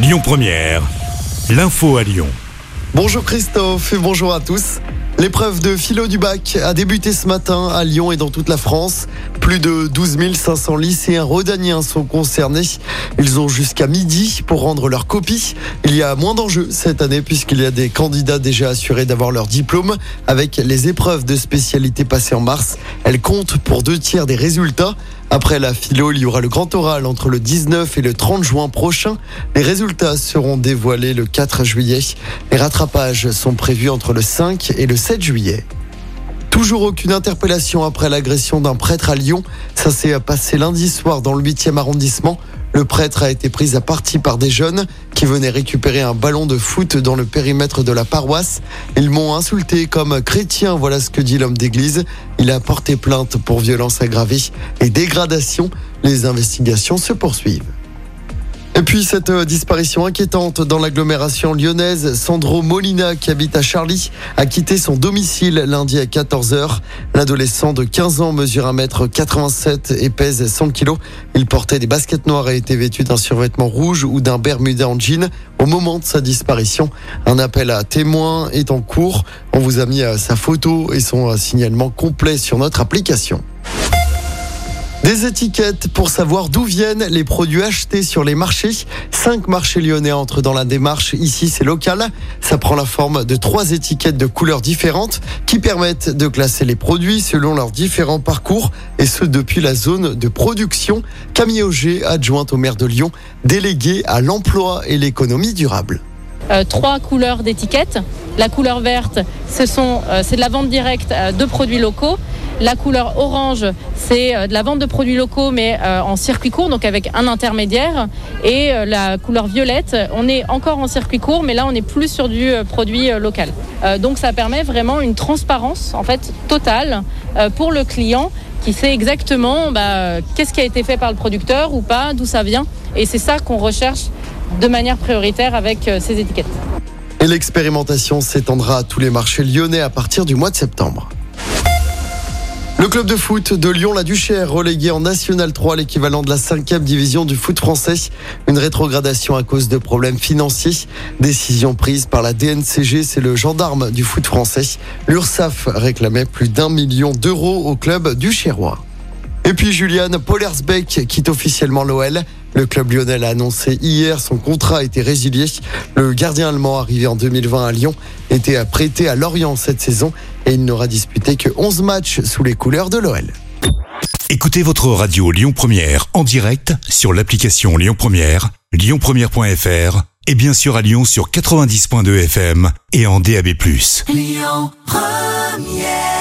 Lyon Première, l'info à Lyon. Bonjour Christophe et bonjour à tous. L'épreuve de philo du bac a débuté ce matin à Lyon et dans toute la France. Plus de 12 500 lycéens rodaniens sont concernés. Ils ont jusqu'à midi pour rendre leur copie. Il y a moins d'enjeux cette année puisqu'il y a des candidats déjà assurés d'avoir leur diplôme. Avec les épreuves de spécialité passées en mars, elles comptent pour deux tiers des résultats. Après la philo, il y aura le grand oral entre le 19 et le 30 juin prochain. Les résultats seront dévoilés le 4 juillet. Les rattrapages sont prévus entre le 5 et le 7 juillet. Toujours aucune interpellation après l'agression d'un prêtre à Lyon. Ça s'est passé lundi soir dans le 8e arrondissement. Le prêtre a été pris à partie par des jeunes qui venaient récupérer un ballon de foot dans le périmètre de la paroisse. Ils m'ont insulté comme chrétien, voilà ce que dit l'homme d'église. Il a porté plainte pour violence aggravée et dégradation. Les investigations se poursuivent. Et puis cette euh, disparition inquiétante dans l'agglomération lyonnaise, Sandro Molina, qui habite à Charlie, a quitté son domicile lundi à 14h. L'adolescent de 15 ans mesure 1m87 et pèse 100 kg. Il portait des baskets noires et était vêtu d'un survêtement rouge ou d'un bermuda en jean. Au moment de sa disparition, un appel à témoins est en cours. On vous a mis euh, sa photo et son euh, signalement complet sur notre application. Des étiquettes pour savoir d'où viennent les produits achetés sur les marchés. Cinq marchés lyonnais entrent dans la démarche. Ici, c'est local. Ça prend la forme de trois étiquettes de couleurs différentes qui permettent de classer les produits selon leurs différents parcours et ce depuis la zone de production. Camille Auger, adjointe au maire de Lyon, déléguée à l'emploi et l'économie durable. Euh, trois couleurs d'étiquettes. La couleur verte, ce euh, c'est de la vente directe euh, de produits locaux. La couleur orange, c'est de la vente de produits locaux, mais en circuit court, donc avec un intermédiaire. Et la couleur violette, on est encore en circuit court, mais là, on est plus sur du produit local. donc, ça permet vraiment une transparence, en fait, totale pour le client qui sait exactement bah, qu'est-ce qui a été fait par le producteur ou pas, d'où ça vient. Et c'est ça qu'on recherche de manière prioritaire avec ces étiquettes. Et l'expérimentation s'étendra à tous les marchés lyonnais à partir du mois de septembre. Le club de foot de Lyon-La Duchère, relégué en National 3, l'équivalent de la cinquième division du foot français. Une rétrogradation à cause de problèmes financiers. Décision prise par la DNCG, c'est le gendarme du foot français. L'URSAF réclamait plus d'un million d'euros au club du Chérois. Et puis Juliane Pollersbeck quitte officiellement l'OL. Le club lyonnais a annoncé hier son contrat a été résilié. Le gardien allemand arrivé en 2020 à Lyon était prêté à Lorient cette saison et il n'aura disputé que 11 matchs sous les couleurs de l'OL. Écoutez votre radio Lyon Première en direct sur l'application Lyon Première, lyonpremière.fr et bien sûr à Lyon sur 90.2 FM et en DAB+. Lyon Première